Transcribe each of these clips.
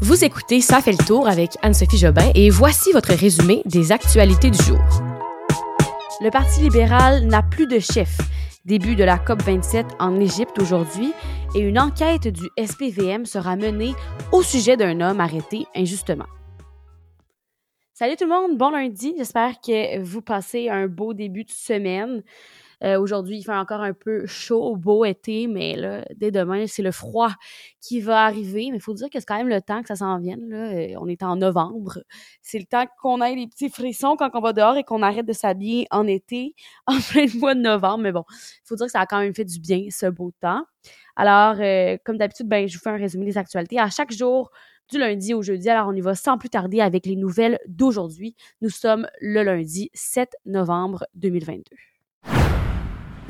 Vous écoutez Ça fait le tour avec Anne-Sophie Jobin et voici votre résumé des actualités du jour. Le Parti libéral n'a plus de chef. Début de la COP27 en Égypte aujourd'hui et une enquête du SPVM sera menée au sujet d'un homme arrêté injustement. Salut tout le monde, bon lundi. J'espère que vous passez un beau début de semaine. Euh, aujourd'hui, il fait encore un peu chaud, beau été, mais là, dès demain, c'est le froid qui va arriver. Mais il faut dire que c'est quand même le temps que ça s'en vienne. Là. Euh, on est en novembre. C'est le temps qu'on ait des petits frissons quand on va dehors et qu'on arrête de s'habiller en été, en plein mois de novembre. Mais bon, il faut dire que ça a quand même fait du bien, ce beau temps. Alors, euh, comme d'habitude, ben, je vous fais un résumé des actualités. À chaque jour, du lundi au jeudi. Alors, on y va sans plus tarder avec les nouvelles d'aujourd'hui. Nous sommes le lundi 7 novembre 2022.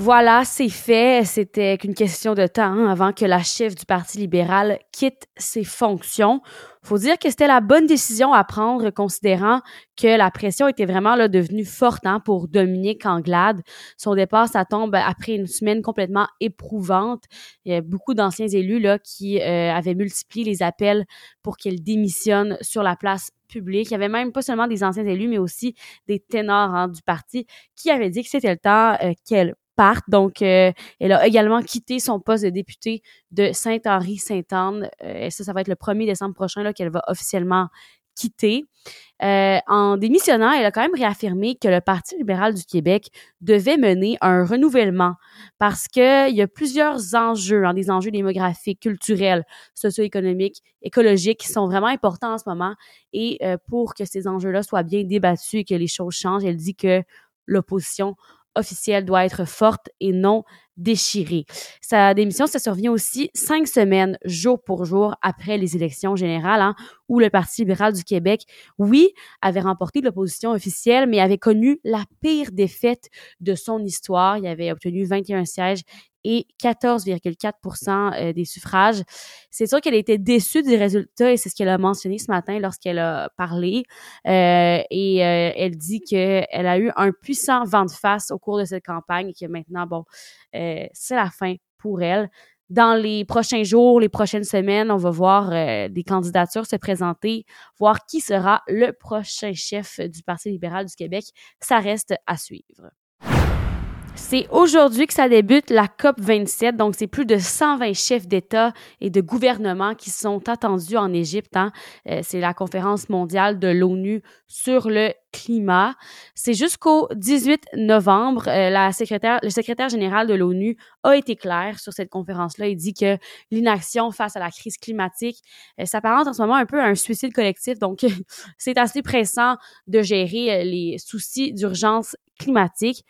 Voilà, c'est fait. C'était qu'une question de temps hein, avant que la chef du Parti libéral quitte ses fonctions. Faut dire que c'était la bonne décision à prendre, considérant que la pression était vraiment là, devenue forte hein, pour Dominique Anglade. Son départ, ça tombe après une semaine complètement éprouvante. Il y a beaucoup d'anciens élus là, qui euh, avaient multiplié les appels pour qu'elle démissionne sur la place publique. Il y avait même pas seulement des anciens élus, mais aussi des ténors hein, du parti qui avaient dit que c'était le temps euh, qu'elle donc, euh, elle a également quitté son poste de député de Saint-Henri-Sainte-Anne. Euh, et ça, ça va être le 1er décembre prochain qu'elle va officiellement quitter. Euh, en démissionnant, elle a quand même réaffirmé que le Parti libéral du Québec devait mener un renouvellement parce qu'il y a plusieurs enjeux, hein, des enjeux démographiques, culturels, socio-économiques, écologiques qui sont vraiment importants en ce moment. Et pour que ces enjeux-là soient bien débattus et que les choses changent, elle dit que l'opposition officielle doit être forte et non Sa démission, ça survient aussi cinq semaines, jour pour jour, après les élections générales, hein, où le Parti libéral du Québec, oui, avait remporté l'opposition officielle, mais avait connu la pire défaite de son histoire. Il avait obtenu 21 sièges et 14,4% euh, des suffrages. C'est sûr qu'elle était déçue du résultat et c'est ce qu'elle a mentionné ce matin lorsqu'elle a parlé. Euh, et euh, elle dit qu'elle a eu un puissant vent de face au cours de cette campagne et que maintenant, bon, c'est la fin pour elle. Dans les prochains jours, les prochaines semaines, on va voir des candidatures se présenter, voir qui sera le prochain chef du Parti libéral du Québec. Ça reste à suivre. C'est aujourd'hui que ça débute la COP 27, donc c'est plus de 120 chefs d'État et de gouvernement qui sont attendus en Égypte. Hein. Euh, c'est la conférence mondiale de l'ONU sur le climat. C'est jusqu'au 18 novembre. Euh, la secrétaire, le secrétaire général de l'ONU a été clair sur cette conférence-là. Il dit que l'inaction face à la crise climatique euh, s'apparente en ce moment un peu à un suicide collectif. Donc, c'est assez pressant de gérer les soucis d'urgence climatique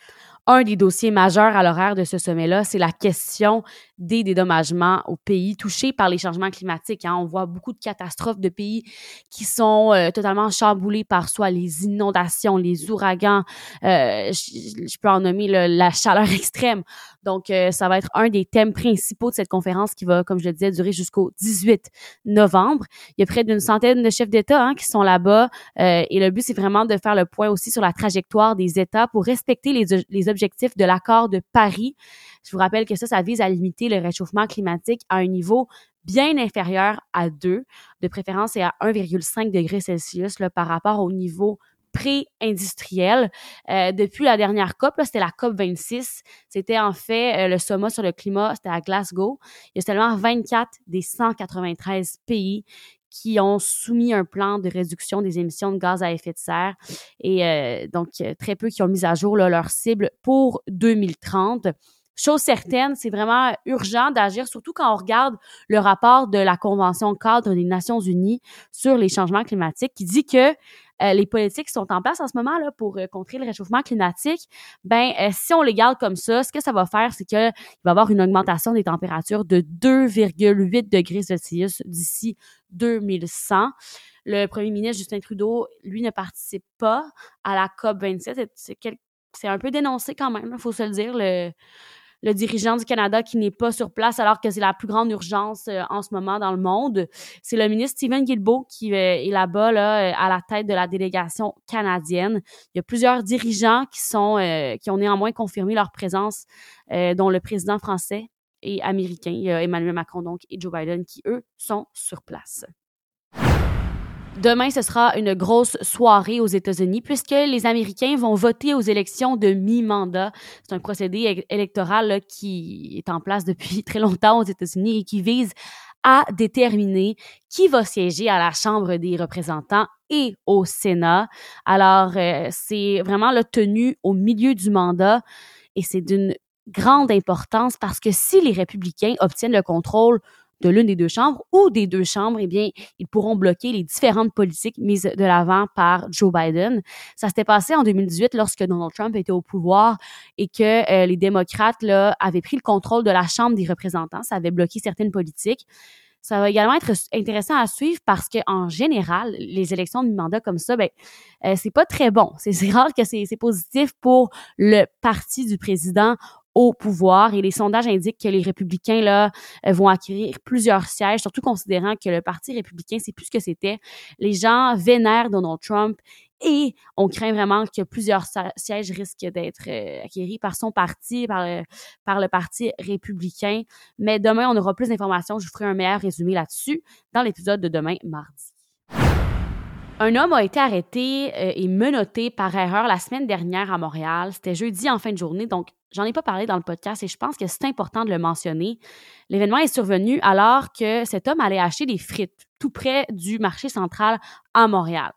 un des dossiers majeurs à l'horaire de ce sommet-là, c'est la question des dédommagements aux pays touchés par les changements climatiques. Hein. On voit beaucoup de catastrophes de pays qui sont euh, totalement chamboulés par soit les inondations, les ouragans, euh, je, peux en nommer la chaleur extrême. Donc, euh, ça va être un des thèmes principaux de cette conférence qui va, comme je le disais, durer jusqu'au 18 novembre. Il y a près d'une centaine de chefs d'État hein, qui sont là-bas et le but, c'est vraiment de faire le point aussi sur la trajectoire des États pour respecter les, les objectifs de l'accord de Paris. Je vous rappelle que ça, ça vise à limiter le réchauffement climatique à un niveau bien inférieur à 2, de préférence et à 1,5 degré Celsius par rapport au niveau pré-industriel. Euh, depuis la dernière COP, c'était la COP 26. C'était en fait euh, le sommet sur le climat, c'était à Glasgow. Il y a seulement 24 des 193 pays qui ont soumis un plan de réduction des émissions de gaz à effet de serre et euh, donc très peu qui ont mis à jour leur cible pour 2030. Chose certaine, c'est vraiment urgent d'agir, surtout quand on regarde le rapport de la Convention cadre des Nations Unies sur les changements climatiques qui dit que euh, les politiques qui sont en place en ce moment là pour euh, contrer le réchauffement climatique, ben euh, si on les garde comme ça, ce que ça va faire, c'est qu'il va y avoir une augmentation des températures de 2,8 degrés Celsius d'ici 2100. Le premier ministre Justin Trudeau, lui, ne participe pas à la COP 27. C'est un peu dénoncé quand même, il faut se le dire. Le dirigeant du Canada qui n'est pas sur place alors que c'est la plus grande urgence euh, en ce moment dans le monde. C'est le ministre Stephen Guilbeault qui euh, est là-bas là, euh, à la tête de la délégation canadienne. Il y a plusieurs dirigeants qui sont qui ont néanmoins confirmé leur présence, dont le président français et américain, Emmanuel Macron donc et Joe Biden qui eux sont sur place. Demain, ce sera une grosse soirée aux États-Unis puisque les Américains vont voter aux élections de mi-mandat. C'est un procédé électoral qui est en place depuis très longtemps aux États-Unis et qui vise à déterminer qui va siéger à la Chambre des représentants et au Sénat. Alors, euh, c'est vraiment le tenu au milieu du mandat et c'est d'une grande importance parce que si les républicains obtiennent le contrôle de l'une des deux chambres ou des deux chambres, eh bien, ils pourront bloquer les différentes politiques mises de l'avant par Joe Biden. Ça s'était passé en 2018 lorsque Donald Trump était au pouvoir et que euh, les démocrates là, avaient pris le contrôle de la Chambre des représentants. Ça avait bloqué certaines politiques. Ça va également être intéressant à suivre parce que en général, les élections de mi-mandat comme ça, ben, euh, c'est pas très bon. C'est rare que c'est positif pour le parti du président au pouvoir et les sondages indiquent que les républicains là euh, vont acquérir plusieurs sièges, surtout considérant que le parti républicain c'est plus ce que c'était. Les gens vénèrent Donald Trump et on craint vraiment que plusieurs sièges risquent d'être euh, acquéris par son parti, par le, par le parti républicain. Mais demain, on aura plus d'informations. Je vous ferai un meilleur résumé là-dessus dans l'épisode de demain, mardi. Un homme a été arrêté euh, et menotté par erreur la semaine dernière à Montréal. C'était jeudi en fin de journée, donc j'en ai pas parlé dans le podcast et je pense que c'est important de le mentionner. L'événement est survenu alors que cet homme allait acheter des frites tout près du marché central à Montréal.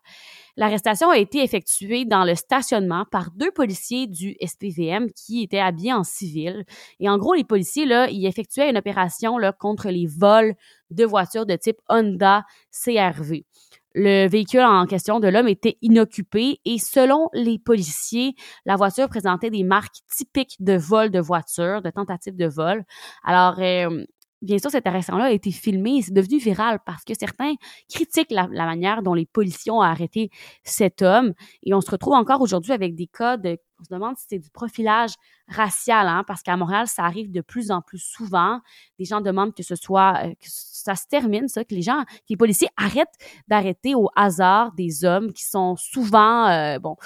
L'arrestation a été effectuée dans le stationnement par deux policiers du SPVM qui étaient habillés en civil. Et en gros, les policiers, là, ils effectuaient une opération là, contre les vols de voitures de type Honda CRV. Le véhicule en question de l'homme était inoccupé et selon les policiers, la voiture présentait des marques typiques de vol de voiture, de tentative de vol. Alors, euh, bien sûr, cette arrestation-là a été filmée et c'est devenu viral parce que certains critiquent la, manière dont les policiers ont arrêté cet homme. Et on se retrouve encore aujourd'hui avec des cas de on se demande si c'est du profilage racial, hein, parce qu'à Montréal, ça arrive de plus en plus souvent. Des gens demandent que ce soit, euh, que ça se termine, ça, que les gens, que les policiers arrêtent d'arrêter au hasard des hommes qui sont souvent, euh, bon,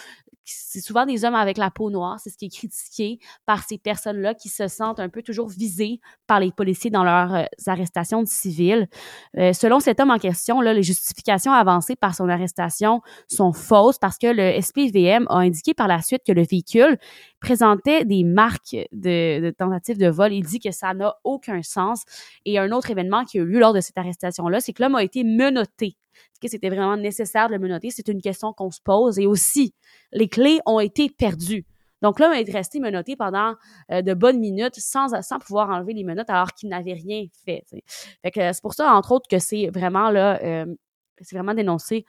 c'est souvent des hommes avec la peau noire, c'est ce qui est critiqué par ces personnes-là qui se sentent un peu toujours visées par les policiers dans leurs euh, arrestations de civils. Euh, selon cet homme en question, les justifications avancées par son arrestation sont fausses parce que le SPVM a indiqué par la suite que le véhicule présentait des marques de, de tentatives de vol. Il dit que ça n'a aucun sens. Et un autre événement qui a eu lieu lors de cette arrestation-là, c'est que l'homme a été menotté que c'était vraiment nécessaire de le menotter? C'est une question qu'on se pose. Et aussi, les clés ont été perdues. Donc l'homme est resté menotté pendant euh, de bonnes minutes sans, sans pouvoir enlever les menottes alors qu'il n'avait rien fait. Fait que c'est pour ça, entre autres, que c'est vraiment là, euh, c'est vraiment dénoncé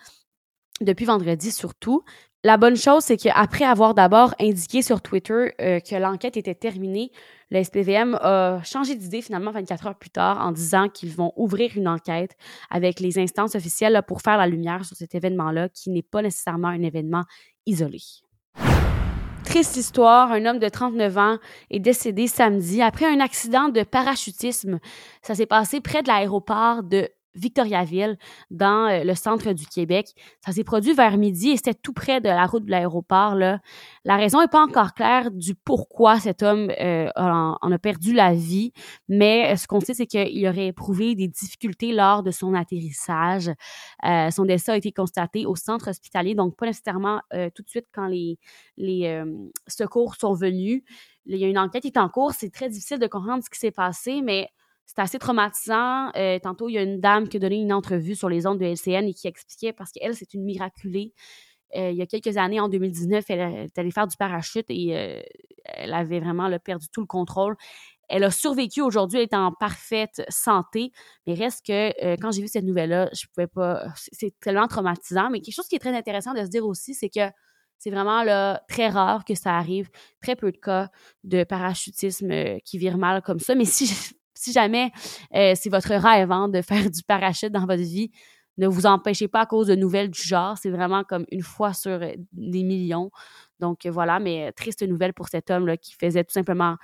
depuis vendredi surtout. La bonne chose, c'est qu'après avoir d'abord indiqué sur Twitter euh, que l'enquête était terminée, le SPVM a changé d'idée finalement 24 heures plus tard en disant qu'ils vont ouvrir une enquête avec les instances officielles pour faire la lumière sur cet événement-là, qui n'est pas nécessairement un événement isolé. Triste histoire, un homme de 39 ans est décédé samedi après un accident de parachutisme. Ça s'est passé près de l'aéroport de Victoriaville, dans euh, le centre du Québec. Ça s'est produit vers midi et c'était tout près de la route de l'aéroport. La raison n'est pas encore claire du pourquoi cet homme euh, en, a perdu la vie, mais euh, ce qu'on sait, c'est qu'il aurait éprouvé des difficultés lors de son atterrissage. son décès a été constaté au centre hospitalier, donc pas nécessairement tout de suite quand les, les secours sont venus. Il y a une enquête qui est en cours. C'est très difficile de comprendre ce qui s'est passé, mais c'est assez traumatisant. Euh, tantôt, il y a une dame qui a donné une entrevue sur les ondes de LCN et qui expliquait, parce qu'elle, c'est une miraculée. Euh, il y a quelques années, en 2019, elle, est allée faire du parachute et euh, elle avait vraiment perdu tout le contrôle. Elle a survécu aujourd'hui, elle est en parfaite santé, mais reste que quand j'ai vu cette nouvelle-là, je pouvais pas. C'est tellement traumatisant. Mais quelque chose qui est très intéressant de se dire aussi, c'est que c'est vraiment très rare que ça arrive, très peu de cas de parachutisme qui virent mal comme ça. Mais si si jamais euh, c'est votre rêve hein, de faire du parachute dans votre vie, ne vous empêchez pas à cause de nouvelles du genre. C'est vraiment comme une fois sur euh, des millions. Donc euh, voilà, mais triste nouvelle pour cet homme-là qui faisait tout simplement,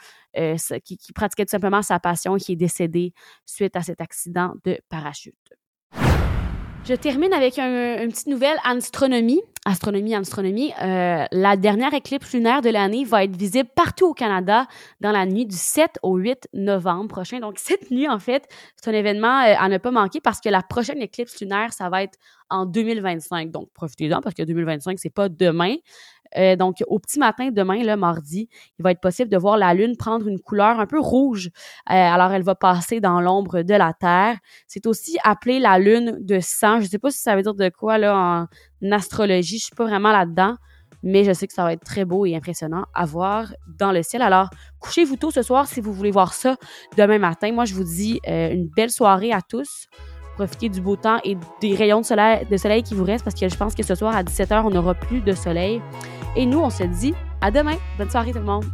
qui, pratiquait tout simplement sa passion et qui est décédé suite à cet accident de parachute. Je termine avec une petite nouvelle astronomie. Astronomie, astronomie. Euh, la dernière éclipse lunaire de l'année va être visible partout au Canada dans la nuit du 7 au 8 novembre prochain. Donc, cette nuit, en fait, c'est un événement euh, à ne pas manquer parce que la prochaine éclipse lunaire, ça va être en 2025. Donc, profitez-en parce que 2025, c'est pas demain. Euh, donc, au petit matin, demain, le mardi, il va être possible de voir la Lune prendre une couleur un peu rouge. Euh, alors, elle va passer dans l'ombre de la Terre. C'est aussi appelé la Lune de sang. Je ne sais pas si ça veut dire de quoi là en astrologie. Je suis pas vraiment là-dedans. Mais je sais que ça va être très beau et impressionnant à voir dans le ciel. Alors, couchez-vous tôt ce soir si vous voulez voir ça demain matin. Moi, je vous dis euh, une belle soirée à tous profiter du beau temps et des rayons de soleil, de soleil qui vous restent parce que je pense que ce soir à 17h, on n'aura plus de soleil. Et nous, on se dit à demain. Bonne soirée tout le monde.